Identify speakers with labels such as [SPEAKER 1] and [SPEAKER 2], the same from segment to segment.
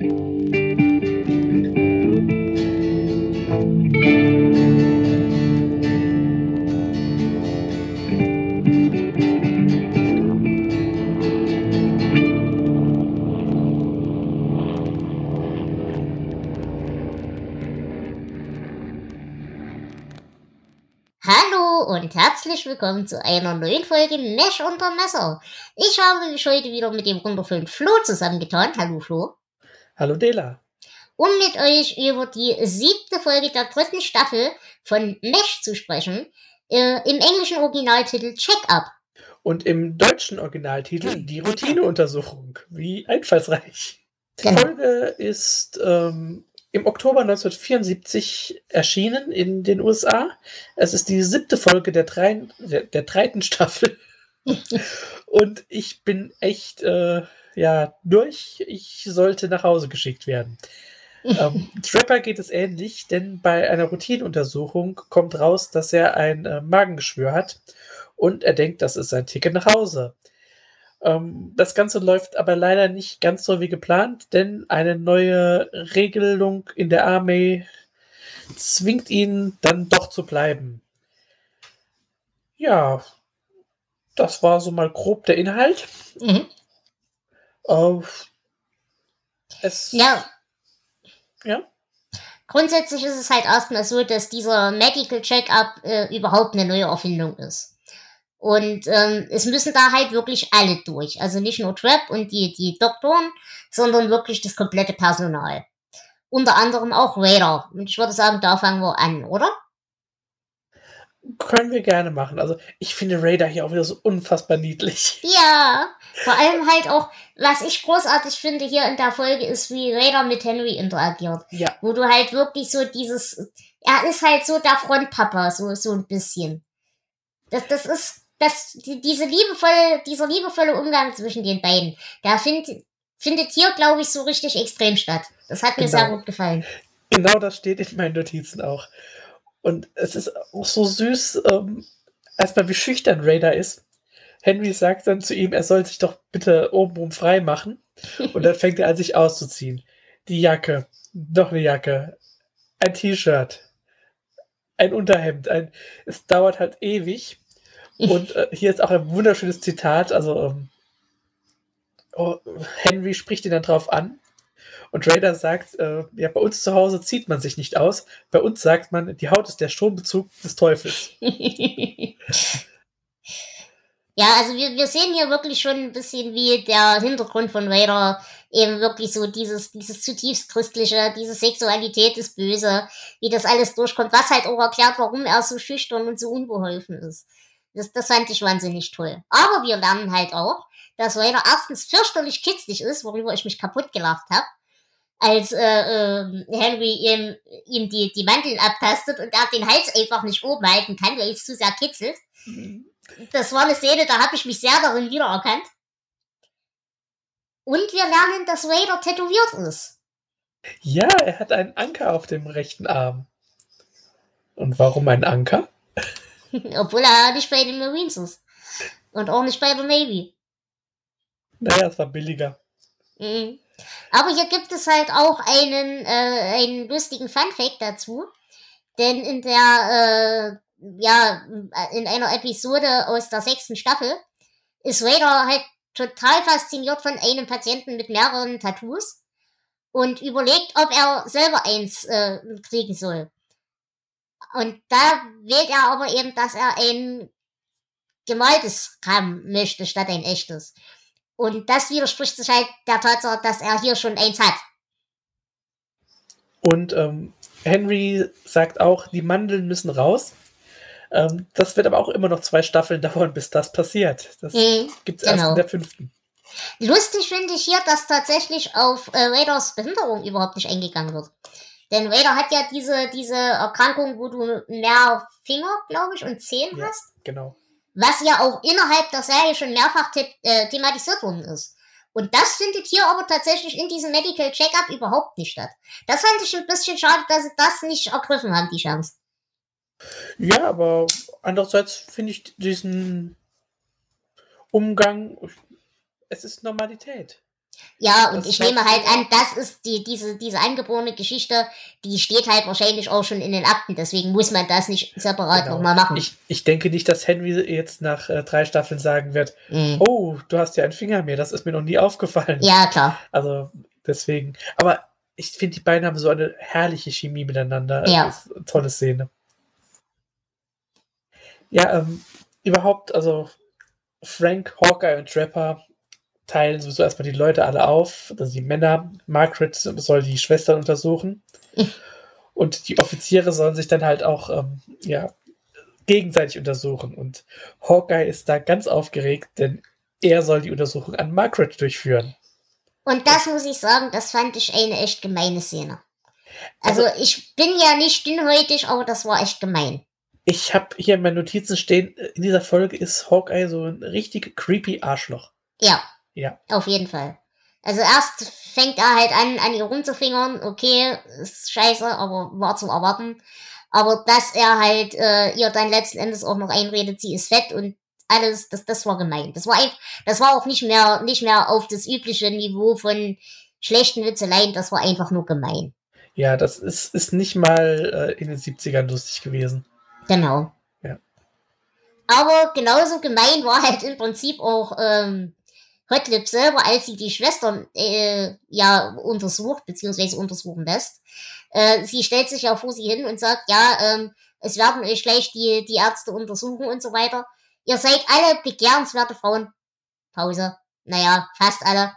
[SPEAKER 1] und herzlich willkommen zu einer neuen Folge Mesh unter Messer. Ich habe mich heute wieder mit dem wundervollen Flo zusammengetan. Hallo Flo.
[SPEAKER 2] Hallo Dela.
[SPEAKER 1] Um mit euch über die siebte Folge der dritten Staffel von Mesh zu sprechen. Äh, Im englischen Originaltitel Check-up.
[SPEAKER 2] Und im deutschen Originaltitel die Routineuntersuchung. Wie einfallsreich. Die genau. Folge ist ähm, im Oktober 1974 erschienen in den USA. Es ist die siebte Folge der, drei, der, der dritten Staffel. Und ich bin echt äh, ja, durch. Ich sollte nach Hause geschickt werden. ähm, Trapper geht es ähnlich, denn bei einer Routinenuntersuchung kommt raus, dass er ein äh, Magengeschwür hat und er denkt, das ist sein Ticket nach Hause. Ähm, das Ganze läuft aber leider nicht ganz so wie geplant, denn eine neue Regelung in der Armee zwingt ihn dann doch zu bleiben. Ja, das war so mal grob der Inhalt. Mhm.
[SPEAKER 1] Äh, es, ja. Ja. Grundsätzlich ist es halt erstmal so, dass dieser Medical Checkup äh, überhaupt eine neue Erfindung ist. Und ähm, es müssen da halt wirklich alle durch. Also nicht nur Trap und die, die Doktoren, sondern wirklich das komplette Personal. Unter anderem auch Raider. Und ich würde sagen, da fangen wir an, oder?
[SPEAKER 2] Können wir gerne machen. Also ich finde Raider hier auch wieder so unfassbar niedlich.
[SPEAKER 1] Ja, vor allem halt auch, was ich großartig finde hier in der Folge ist, wie Raider mit Henry interagiert. Ja. Wo du halt wirklich so dieses, er ist halt so der Frontpapa, so, so ein bisschen. Das, das ist, das, die, diese liebevolle, dieser liebevolle Umgang zwischen den beiden, der find, findet hier, glaube ich, so richtig extrem statt. Das hat mir genau. sehr gut gefallen.
[SPEAKER 2] Genau das steht in meinen Notizen auch. Und es ist auch so süß, ähm, erstmal wie schüchtern Raider ist. Henry sagt dann zu ihm, er soll sich doch bitte obenrum frei machen. Und dann fängt er an, sich auszuziehen. Die Jacke, noch eine Jacke, ein T-Shirt, ein Unterhemd. Ein, es dauert halt ewig. Und äh, hier ist auch ein wunderschönes Zitat. Also, ähm, oh, Henry spricht ihn dann drauf an. Und Raider sagt, äh, ja, bei uns zu Hause zieht man sich nicht aus. Bei uns sagt man, die Haut ist der Strombezug des Teufels.
[SPEAKER 1] ja, also wir, wir sehen hier wirklich schon ein bisschen, wie der Hintergrund von Raider eben wirklich so dieses, dieses zutiefst christliche, diese Sexualität ist böse, wie das alles durchkommt, was halt auch erklärt, warum er so schüchtern und so unbeholfen ist. Das, das fand ich wahnsinnig toll. Aber wir lernen halt auch, dass Vader erstens fürchterlich kitzlig ist, worüber ich mich kaputt gelacht habe, als äh, äh, Henry ihm, ihm die, die Mandeln abtastet und er den Hals einfach nicht oben halten kann, weil es zu sehr kitzelt. Mhm. Das war eine Szene, da habe ich mich sehr darin wiedererkannt. Und wir lernen, dass Vader tätowiert ist.
[SPEAKER 2] Ja, er hat einen Anker auf dem rechten Arm. Und warum ein Anker?
[SPEAKER 1] Obwohl er nicht bei den Marines ist. Und auch nicht bei der Navy.
[SPEAKER 2] Naja, es war billiger.
[SPEAKER 1] Mhm. Aber hier gibt es halt auch einen, äh, einen lustigen Funfact dazu. Denn in der, äh, ja, in einer Episode aus der sechsten Staffel ist Raider halt total fasziniert von einem Patienten mit mehreren Tattoos und überlegt, ob er selber eins äh, kriegen soll. Und da wählt er aber eben, dass er ein gemaltes haben möchte, statt ein echtes. Und das widerspricht sich halt der Tatsache, dass er hier schon eins hat.
[SPEAKER 2] Und ähm, Henry sagt auch, die Mandeln müssen raus. Ähm, das wird aber auch immer noch zwei Staffeln dauern, bis das passiert. Das mhm, gibt es genau. erst in der fünften.
[SPEAKER 1] Lustig finde ich hier, dass tatsächlich auf äh, Raiders Behinderung überhaupt nicht eingegangen wird. Denn Raider hat ja diese, diese Erkrankung, wo du mehr Finger, glaube ich, und Zehen ja, hast.
[SPEAKER 2] Genau.
[SPEAKER 1] Was ja auch innerhalb der Serie schon mehrfach äh, thematisiert worden ist. Und das findet hier aber tatsächlich in diesem Medical Checkup überhaupt nicht statt. Das fand ich ein bisschen schade, dass sie das nicht ergriffen haben, die Chance.
[SPEAKER 2] Ja, aber andererseits finde ich diesen Umgang, es ist Normalität.
[SPEAKER 1] Ja, und das ich nehme halt an, das ist die, diese, diese angeborene Geschichte, die steht halt wahrscheinlich auch schon in den Akten, deswegen muss man das nicht separat genau. nochmal machen.
[SPEAKER 2] Ich, ich denke nicht, dass Henry jetzt nach äh, drei Staffeln sagen wird, mhm. oh, du hast ja einen Finger mehr, das ist mir noch nie aufgefallen.
[SPEAKER 1] Ja, klar.
[SPEAKER 2] Also deswegen. Aber ich finde, die beiden haben so eine herrliche Chemie miteinander.
[SPEAKER 1] Ja. Ist
[SPEAKER 2] eine tolle Szene. Ja, ähm, überhaupt, also Frank, Hawkeye und Trapper teilen sowieso erstmal die Leute alle auf, also die Männer. Margaret soll die Schwestern untersuchen. und die Offiziere sollen sich dann halt auch ähm, ja, gegenseitig untersuchen. Und Hawkeye ist da ganz aufgeregt, denn er soll die Untersuchung an Margaret durchführen.
[SPEAKER 1] Und das muss ich sagen, das fand ich eine echt gemeine Szene. Also, also ich bin ja nicht dünnhäutig, aber das war echt gemein.
[SPEAKER 2] Ich habe hier in meinen Notizen stehen, in dieser Folge ist Hawkeye so ein richtig creepy Arschloch.
[SPEAKER 1] Ja.
[SPEAKER 2] Ja.
[SPEAKER 1] Auf jeden Fall. Also erst fängt er halt an, an ihr rumzufingern. Okay, ist scheiße, aber war zu erwarten. Aber dass er halt äh, ihr dann letzten Endes auch noch einredet, sie ist fett und alles, das, das war gemein. Das war einfach, das war auch nicht mehr, nicht mehr auf das übliche Niveau von schlechten Witzeleien, das war einfach nur gemein.
[SPEAKER 2] Ja, das ist, ist nicht mal äh, in den 70ern lustig gewesen.
[SPEAKER 1] Genau.
[SPEAKER 2] Ja.
[SPEAKER 1] Aber genauso gemein war halt im Prinzip auch ähm, Hotlip selber, als sie die Schwestern äh, ja untersucht, beziehungsweise untersuchen lässt. Äh, sie stellt sich ja vor sie hin und sagt, ja, ähm, es werden euch gleich die, die Ärzte untersuchen und so weiter. Ihr seid alle begehrenswerte Frauen. Pause. Naja, fast alle.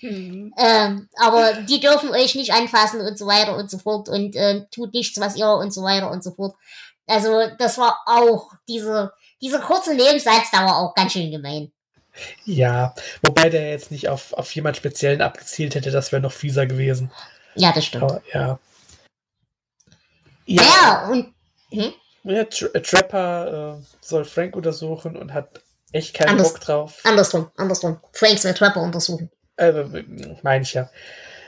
[SPEAKER 1] Mhm. ähm, aber die dürfen euch nicht anfassen und so weiter und so fort und äh, tut nichts, was ihr und so weiter und so fort. Also das war auch diese, diese kurze Nebensatzdauer auch ganz schön gemein.
[SPEAKER 2] Ja, wobei der jetzt nicht auf, auf jemand Speziellen abgezielt hätte, das wäre noch fieser gewesen.
[SPEAKER 1] Ja, das stimmt. Aber,
[SPEAKER 2] ja.
[SPEAKER 1] Ja, ja und. Hm?
[SPEAKER 2] Ja, Tra äh, Trapper äh, soll Frank untersuchen und hat echt keinen Anders, Bock drauf.
[SPEAKER 1] Andersrum, andersrum. Frank soll Trapper untersuchen.
[SPEAKER 2] Äh, meine ich ja.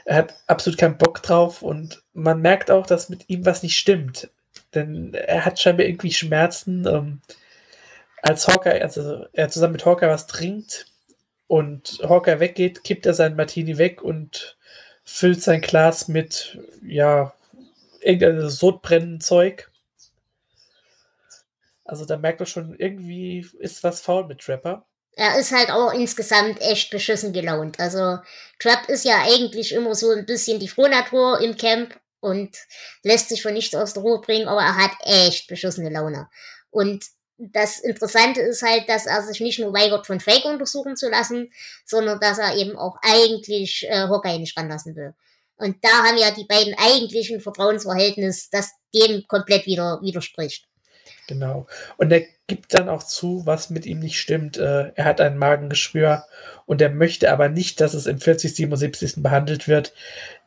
[SPEAKER 2] Er hat absolut keinen Bock drauf und man merkt auch, dass mit ihm was nicht stimmt. Denn er hat scheinbar irgendwie Schmerzen. Ähm, als Hawkeye, also er zusammen mit Hawkeye was trinkt und Hawkeye weggeht, kippt er seinen Martini weg und füllt sein Glas mit, ja, irgendeinem sodbrennenden Zeug. Also da merkt man schon, irgendwie ist was faul mit Trapper.
[SPEAKER 1] Er ist halt auch insgesamt echt beschissen gelaunt. Also Trap ist ja eigentlich immer so ein bisschen die Frohnatur im Camp und lässt sich von nichts aus der Ruhe bringen, aber er hat echt beschissene Laune. Und das Interessante ist halt, dass er sich nicht nur weigert, von Fake untersuchen zu lassen, sondern dass er eben auch eigentlich äh, Hawkeye nicht ranlassen will. Und da haben ja die beiden eigentlichen Vertrauensverhältnis, das dem komplett wieder widerspricht.
[SPEAKER 2] Genau. Und er gibt dann auch zu, was mit ihm nicht stimmt. Äh, er hat ein Magengeschwür und er möchte aber nicht, dass es im 40, 77. behandelt wird,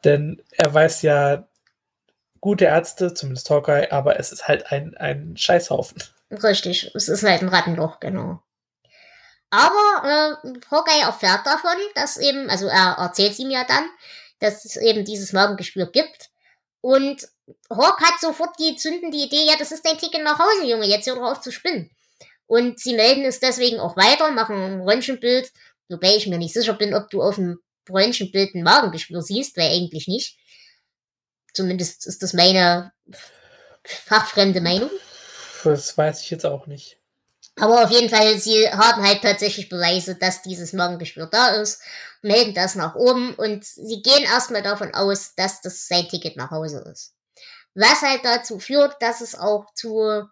[SPEAKER 2] denn er weiß ja, gute Ärzte, zumindest Hawkeye, aber es ist halt ein, ein Scheißhaufen.
[SPEAKER 1] Richtig, es ist halt ein Rattenloch, genau. Aber äh, Hawkeye erfährt davon, dass eben, also er erzählt ihm ja dann, dass es eben dieses Magengeschwür gibt. Und Hawk hat sofort die zündende Idee, ja, das ist dein Ticket nach Hause, Junge, jetzt hör doch auf zu spinnen. Und sie melden es deswegen auch weiter, machen ein Röntgenbild, wobei ich mir nicht sicher bin, ob du auf dem Röntgenbild ein Magengeschwür siehst, weil eigentlich nicht. Zumindest ist das meine fachfremde Meinung.
[SPEAKER 2] Das weiß ich jetzt auch nicht.
[SPEAKER 1] Aber auf jeden Fall, sie haben halt tatsächlich Beweise, dass dieses Magengeschwür da ist, melden das nach oben und sie gehen erstmal davon aus, dass das sein Ticket nach Hause ist. Was halt dazu führt, dass es auch zu,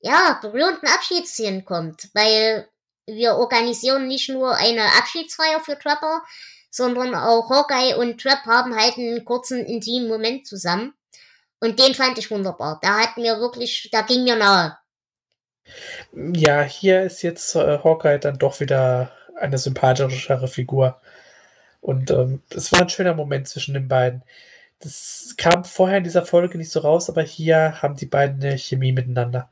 [SPEAKER 1] ja, berührenden Abschiedsszenen kommt, weil wir organisieren nicht nur eine Abschiedsfeier für Trapper, sondern auch Hawkeye und Trap haben halt einen kurzen, intimen Moment zusammen. Und den fand ich wunderbar. Da hat mir wirklich, da ging mir nahe.
[SPEAKER 2] Ja, hier ist jetzt äh, Hawkeye dann doch wieder eine sympathischere Figur. Und ähm, es war ein schöner Moment zwischen den beiden. Das kam vorher in dieser Folge nicht so raus, aber hier haben die beiden eine Chemie miteinander.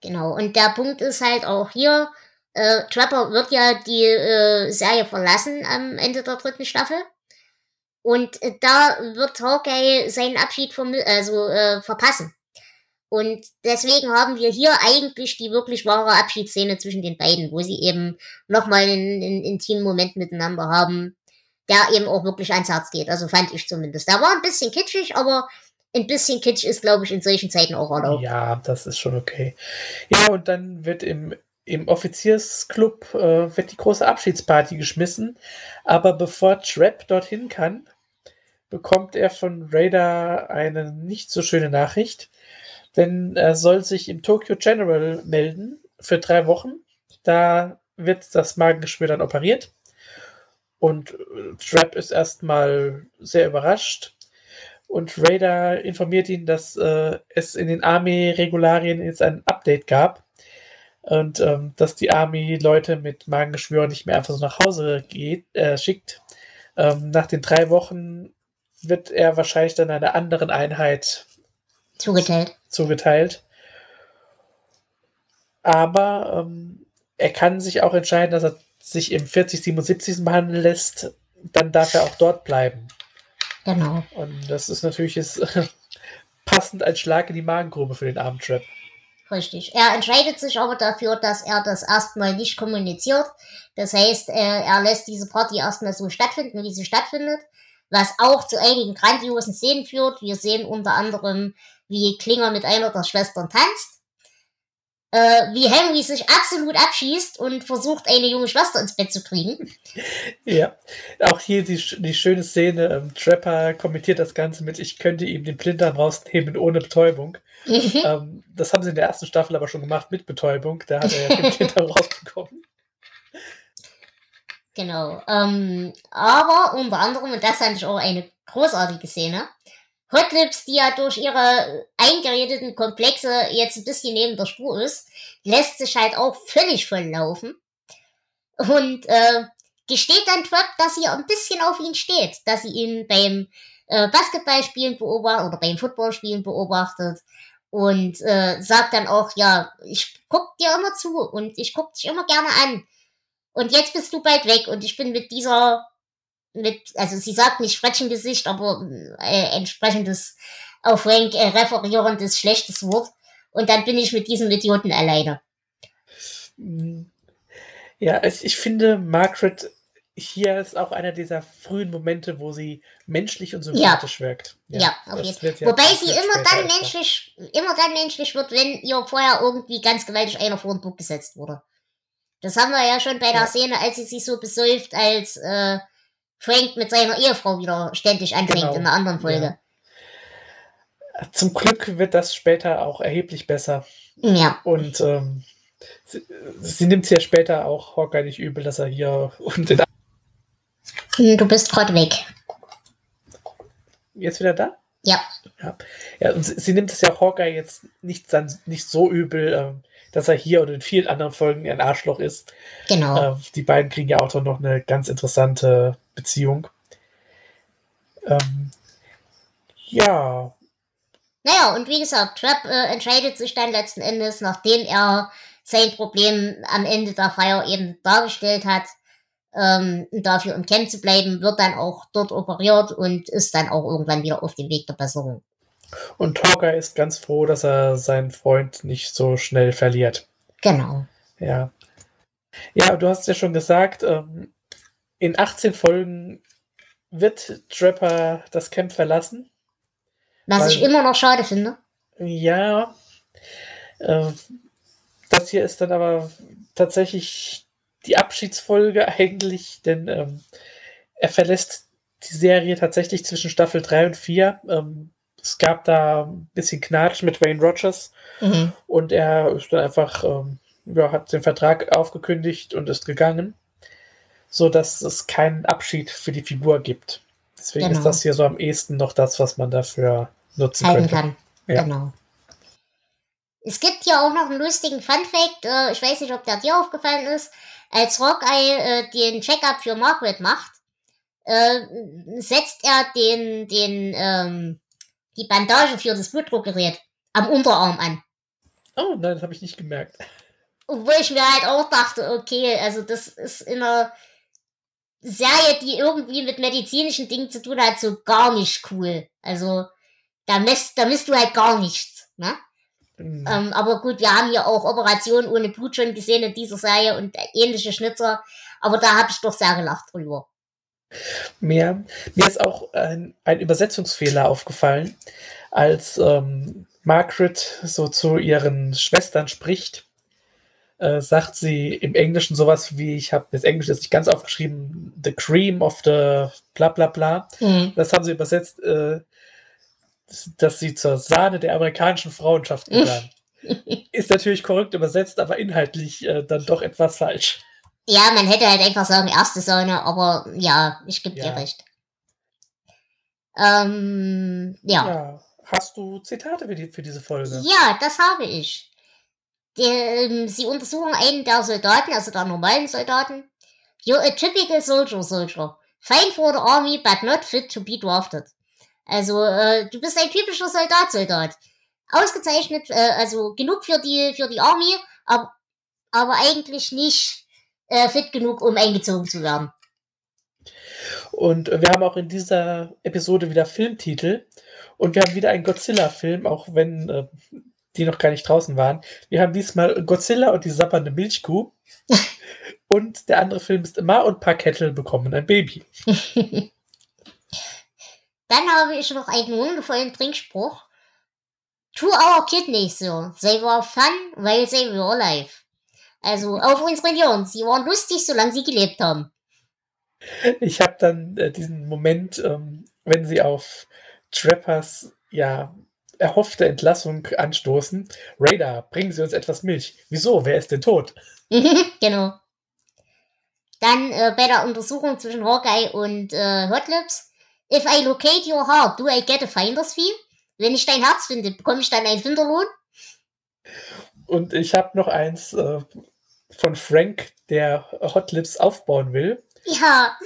[SPEAKER 1] Genau, und der Punkt ist halt auch hier, äh, Trapper wird ja die äh, Serie verlassen am Ende der dritten Staffel. Und äh, da wird Hawkeye seinen Abschied vom, also, äh, verpassen. Und deswegen haben wir hier eigentlich die wirklich wahre Abschiedsszene zwischen den beiden, wo sie eben nochmal einen, einen intimen Moment miteinander haben, der eben auch wirklich ans Herz geht. Also fand ich zumindest. Der war ein bisschen kitschig, aber ein bisschen Kitsch ist, glaube ich, in solchen Zeiten auch erlaubt.
[SPEAKER 2] Ja, das ist schon okay. Ja, und dann wird im, im Offiziersclub äh, wird die große Abschiedsparty geschmissen. Aber bevor Trap dorthin kann, bekommt er von Raider eine nicht so schöne Nachricht. Denn er soll sich im Tokyo General melden für drei Wochen. Da wird das Magengeschwür dann operiert. Und äh, Trap ist erstmal sehr überrascht. Und Raider informiert ihn, dass äh, es in den Army-Regularien jetzt ein Update gab. Und ähm, dass die Army Leute mit Magengeschwür nicht mehr einfach so nach Hause geht, äh, schickt. Ähm, nach den drei Wochen wird er wahrscheinlich dann einer anderen Einheit
[SPEAKER 1] zugeteilt.
[SPEAKER 2] zugeteilt. Aber ähm, er kann sich auch entscheiden, dass er sich im 4077 behandeln lässt, dann darf er auch dort bleiben.
[SPEAKER 1] Genau.
[SPEAKER 2] Und das ist natürlich jetzt passend ein Schlag in die Magengrube für den armen Trap.
[SPEAKER 1] Richtig. Er entscheidet sich aber dafür, dass er das erstmal nicht kommuniziert. Das heißt, er lässt diese Party erstmal so stattfinden, wie sie stattfindet. Was auch zu einigen grandiosen Szenen führt. Wir sehen unter anderem, wie Klinger mit einer der Schwestern tanzt äh, wie Henry sich absolut abschießt und versucht, eine junge Schwester ins Bett zu kriegen.
[SPEAKER 2] Ja, auch hier die, die schöne Szene. Ähm, Trapper kommentiert das Ganze mit, ich könnte ihm den Blinddarm rausnehmen ohne Betäubung. Mhm. Ähm, das haben sie in der ersten Staffel aber schon gemacht mit Betäubung. Da hat er ja den Blinddarm rausbekommen.
[SPEAKER 1] Genau. Ähm, aber unter anderem, und das fand ich auch eine großartige Szene, Hotlips, die ja durch ihre eingeredeten Komplexe jetzt ein bisschen neben der Spur ist, lässt sich halt auch völlig voll laufen. Und äh, gesteht dann Trap, dass sie ein bisschen auf ihn steht, dass sie ihn beim äh, Basketballspielen beobachtet oder beim Footballspielen beobachtet und äh, sagt dann auch, ja, ich guck dir immer zu und ich guck dich immer gerne an. Und jetzt bist du bald weg und ich bin mit dieser mit, also sie sagt nicht Frettchengesicht, aber äh, entsprechendes auf Frank äh, referierendes schlechtes Wort. Und dann bin ich mit diesem Idioten alleine.
[SPEAKER 2] Ja, ich finde, Margaret hier ist auch einer dieser frühen Momente, wo sie menschlich und sympathisch
[SPEAKER 1] ja.
[SPEAKER 2] wirkt.
[SPEAKER 1] Ja, ja auf jeden Fall. Ja Wobei sie immer dann menschlich, immer dann menschlich wird, wenn ihr vorher irgendwie ganz gewaltig einer vor den Bug gesetzt wurde. Das haben wir ja schon bei der ja. Szene, als sie sich so besäuft, als äh, Frank mit seiner Ehefrau wieder ständig anfängt genau. in einer anderen Folge.
[SPEAKER 2] Ja. Zum Glück wird das später auch erheblich besser.
[SPEAKER 1] Ja.
[SPEAKER 2] Und ähm, sie, sie nimmt es ja später auch Hawkeye nicht übel, dass er hier und in
[SPEAKER 1] hm, Du bist gerade weg.
[SPEAKER 2] Jetzt wieder da?
[SPEAKER 1] Ja.
[SPEAKER 2] Ja, ja und sie, sie nimmt es ja Hawkeye jetzt nicht, nicht so übel, ähm, dass er hier und in vielen anderen Folgen ein Arschloch ist.
[SPEAKER 1] Genau.
[SPEAKER 2] Äh, die beiden kriegen ja auch noch eine ganz interessante Beziehung. Ähm, ja.
[SPEAKER 1] Naja, und wie gesagt, Trap äh, entscheidet sich dann letzten Endes, nachdem er sein Problem am Ende der Feier eben dargestellt hat, ähm, dafür um Camp zu bleiben, wird dann auch dort operiert und ist dann auch irgendwann wieder auf dem Weg der Besserung.
[SPEAKER 2] Und Hawkeye ist ganz froh, dass er seinen Freund nicht so schnell verliert.
[SPEAKER 1] Genau.
[SPEAKER 2] Ja. Ja, du hast ja schon gesagt, ähm, in 18 Folgen wird Trapper das Camp verlassen.
[SPEAKER 1] Was weil, ich immer noch schade finde.
[SPEAKER 2] Ja. Äh, das hier ist dann aber tatsächlich die Abschiedsfolge eigentlich, denn ähm, er verlässt die Serie tatsächlich zwischen Staffel 3 und 4. Ähm, es gab da ein bisschen Knatsch mit Wayne Rogers mhm. und er ist dann einfach, ähm, ja, hat den Vertrag aufgekündigt und ist gegangen, so dass es keinen Abschied für die Figur gibt. Deswegen genau. ist das hier so am ehesten noch das, was man dafür nutzen Halten kann.
[SPEAKER 1] Ja. Genau. Es gibt hier auch noch einen lustigen Fun-Fact. Äh, ich weiß nicht, ob der dir aufgefallen ist. Als Rockeye äh, den Check-up für Margaret macht, äh, setzt er den, den ähm, die Bandage für das Blutdruckgerät am Unterarm an.
[SPEAKER 2] Oh, nein, das habe ich nicht gemerkt.
[SPEAKER 1] Wo ich mir halt auch dachte, okay, also das ist in einer Serie, die irgendwie mit medizinischen Dingen zu tun hat, so gar nicht cool. Also da misst, da misst du halt gar nichts, ne? Mhm. Ähm, aber gut, wir haben ja auch Operationen ohne Blut schon gesehen in dieser Serie und ähnliche Schnitzer. Aber da habe ich doch sehr gelacht drüber.
[SPEAKER 2] Mir, mir ist auch ein, ein Übersetzungsfehler aufgefallen, als ähm, Margaret so zu ihren Schwestern spricht. Äh, sagt sie im Englischen sowas wie, ich habe das Englisch jetzt nicht ganz aufgeschrieben, the cream of the bla bla bla. Mhm. Das haben sie übersetzt, äh, dass sie zur Sahne der amerikanischen Frauenschaft gehören. Ist natürlich korrekt übersetzt, aber inhaltlich äh, dann doch etwas falsch.
[SPEAKER 1] Ja, man hätte halt einfach sagen, erste Sahne, aber ja, ich gebe ja. dir recht. Ähm, ja. ja.
[SPEAKER 2] Hast du Zitate für, die, für diese Folge?
[SPEAKER 1] Ja, das habe ich. Die, ähm, sie untersuchen einen der Soldaten, also der normalen Soldaten. You're a typical soldier, soldier. Fine for the army, but not fit to be drafted. Also, äh, du bist ein typischer Soldat, Soldat. Ausgezeichnet, äh, also genug für die, für die Army, aber, aber eigentlich nicht äh, fit genug, um eingezogen zu werden.
[SPEAKER 2] Und wir haben auch in dieser Episode wieder Filmtitel. Und wir haben wieder einen Godzilla-Film, auch wenn äh, die noch gar nicht draußen waren. Wir haben diesmal Godzilla und die sappernde Milchkuh. und der andere Film ist Ma und Parkettel bekommen ein Baby.
[SPEAKER 1] Dann habe ich noch einen wundervollen Trinkspruch. To our kidneys, sir. They were fun while they were alive. Also auf unsere Jungs. Sie waren lustig, solange sie gelebt haben.
[SPEAKER 2] Ich habe dann äh, diesen Moment, ähm, wenn sie auf Trappers ja erhoffte Entlassung anstoßen. Radar, bringen Sie uns etwas Milch. Wieso? Wer ist denn tot?
[SPEAKER 1] genau. Dann äh, bei der Untersuchung zwischen Hawkeye und äh, Hotlips. If I locate your heart, do I get a finder's fee? Wenn ich dein Herz finde, bekomme ich dann einen Finderlohn?
[SPEAKER 2] Und ich habe noch eins äh, von Frank, der Hot Lips aufbauen will.
[SPEAKER 1] Ja.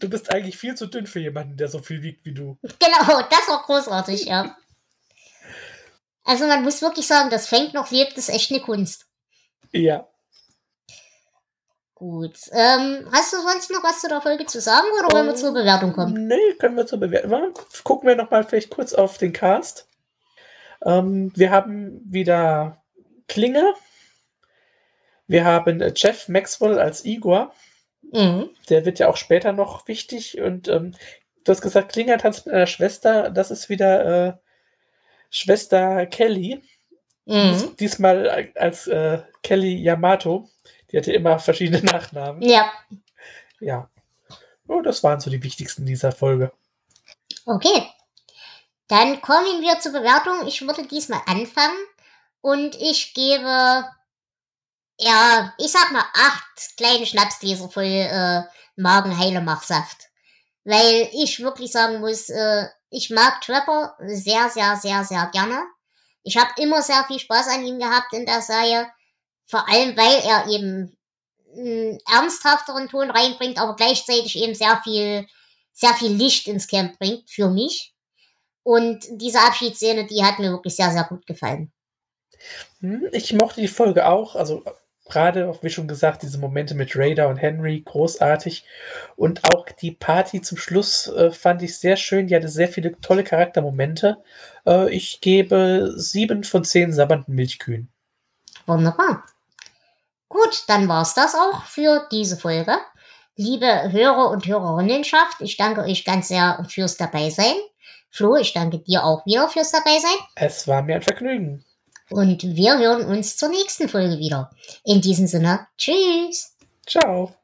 [SPEAKER 2] Du bist eigentlich viel zu dünn für jemanden, der so viel wiegt wie du.
[SPEAKER 1] Genau, das war großartig, ja. Also man muss wirklich sagen, dass Frank noch lebt, ist echt eine Kunst.
[SPEAKER 2] Ja.
[SPEAKER 1] Gut. Ähm, hast du sonst noch was zu der Folge zu sagen oder wollen wir zur Bewertung kommen?
[SPEAKER 2] Nee, können wir zur Bewertung. Gucken wir nochmal vielleicht kurz auf den Cast. Ähm, wir haben wieder Klinge. Wir haben äh, Jeff Maxwell als Igor. Mhm. Der wird ja auch später noch wichtig. Und ähm, du hast gesagt, Klinge tanzt mit einer Schwester. Das ist wieder äh, Schwester Kelly. Mhm. Diesmal als äh, Kelly Yamato. Die hatte immer verschiedene Nachnamen.
[SPEAKER 1] Ja.
[SPEAKER 2] Ja. Oh, das waren so die wichtigsten dieser Folge.
[SPEAKER 1] Okay. Dann kommen wir zur Bewertung. Ich würde diesmal anfangen und ich gebe, ja, ich sag mal acht kleine Schnapsgläser voll äh, Magenheilemachsaft. Weil ich wirklich sagen muss, äh, ich mag Trapper sehr, sehr, sehr, sehr gerne. Ich habe immer sehr viel Spaß an ihm gehabt in der Serie. Vor allem, weil er eben einen ernsthafteren Ton reinbringt, aber gleichzeitig eben sehr viel, sehr viel Licht ins Camp bringt für mich. Und diese Abschiedsszene, die hat mir wirklich sehr, sehr gut gefallen.
[SPEAKER 2] Hm, ich mochte die Folge auch. Also gerade, wie schon gesagt, diese Momente mit Raider und Henry großartig. Und auch die Party zum Schluss äh, fand ich sehr schön. Die hatte sehr viele tolle Charaktermomente. Äh, ich gebe sieben von zehn sabbernden Milchkühen.
[SPEAKER 1] Wunderbar. Gut, dann war's das auch für diese Folge. Liebe Hörer und Hörerinnenschaft, ich danke euch ganz sehr fürs Dabeisein. Flo, ich danke dir auch wieder fürs Dabeisein.
[SPEAKER 2] Es war mir ein Vergnügen.
[SPEAKER 1] Und wir hören uns zur nächsten Folge wieder. In diesem Sinne, tschüss.
[SPEAKER 2] Ciao.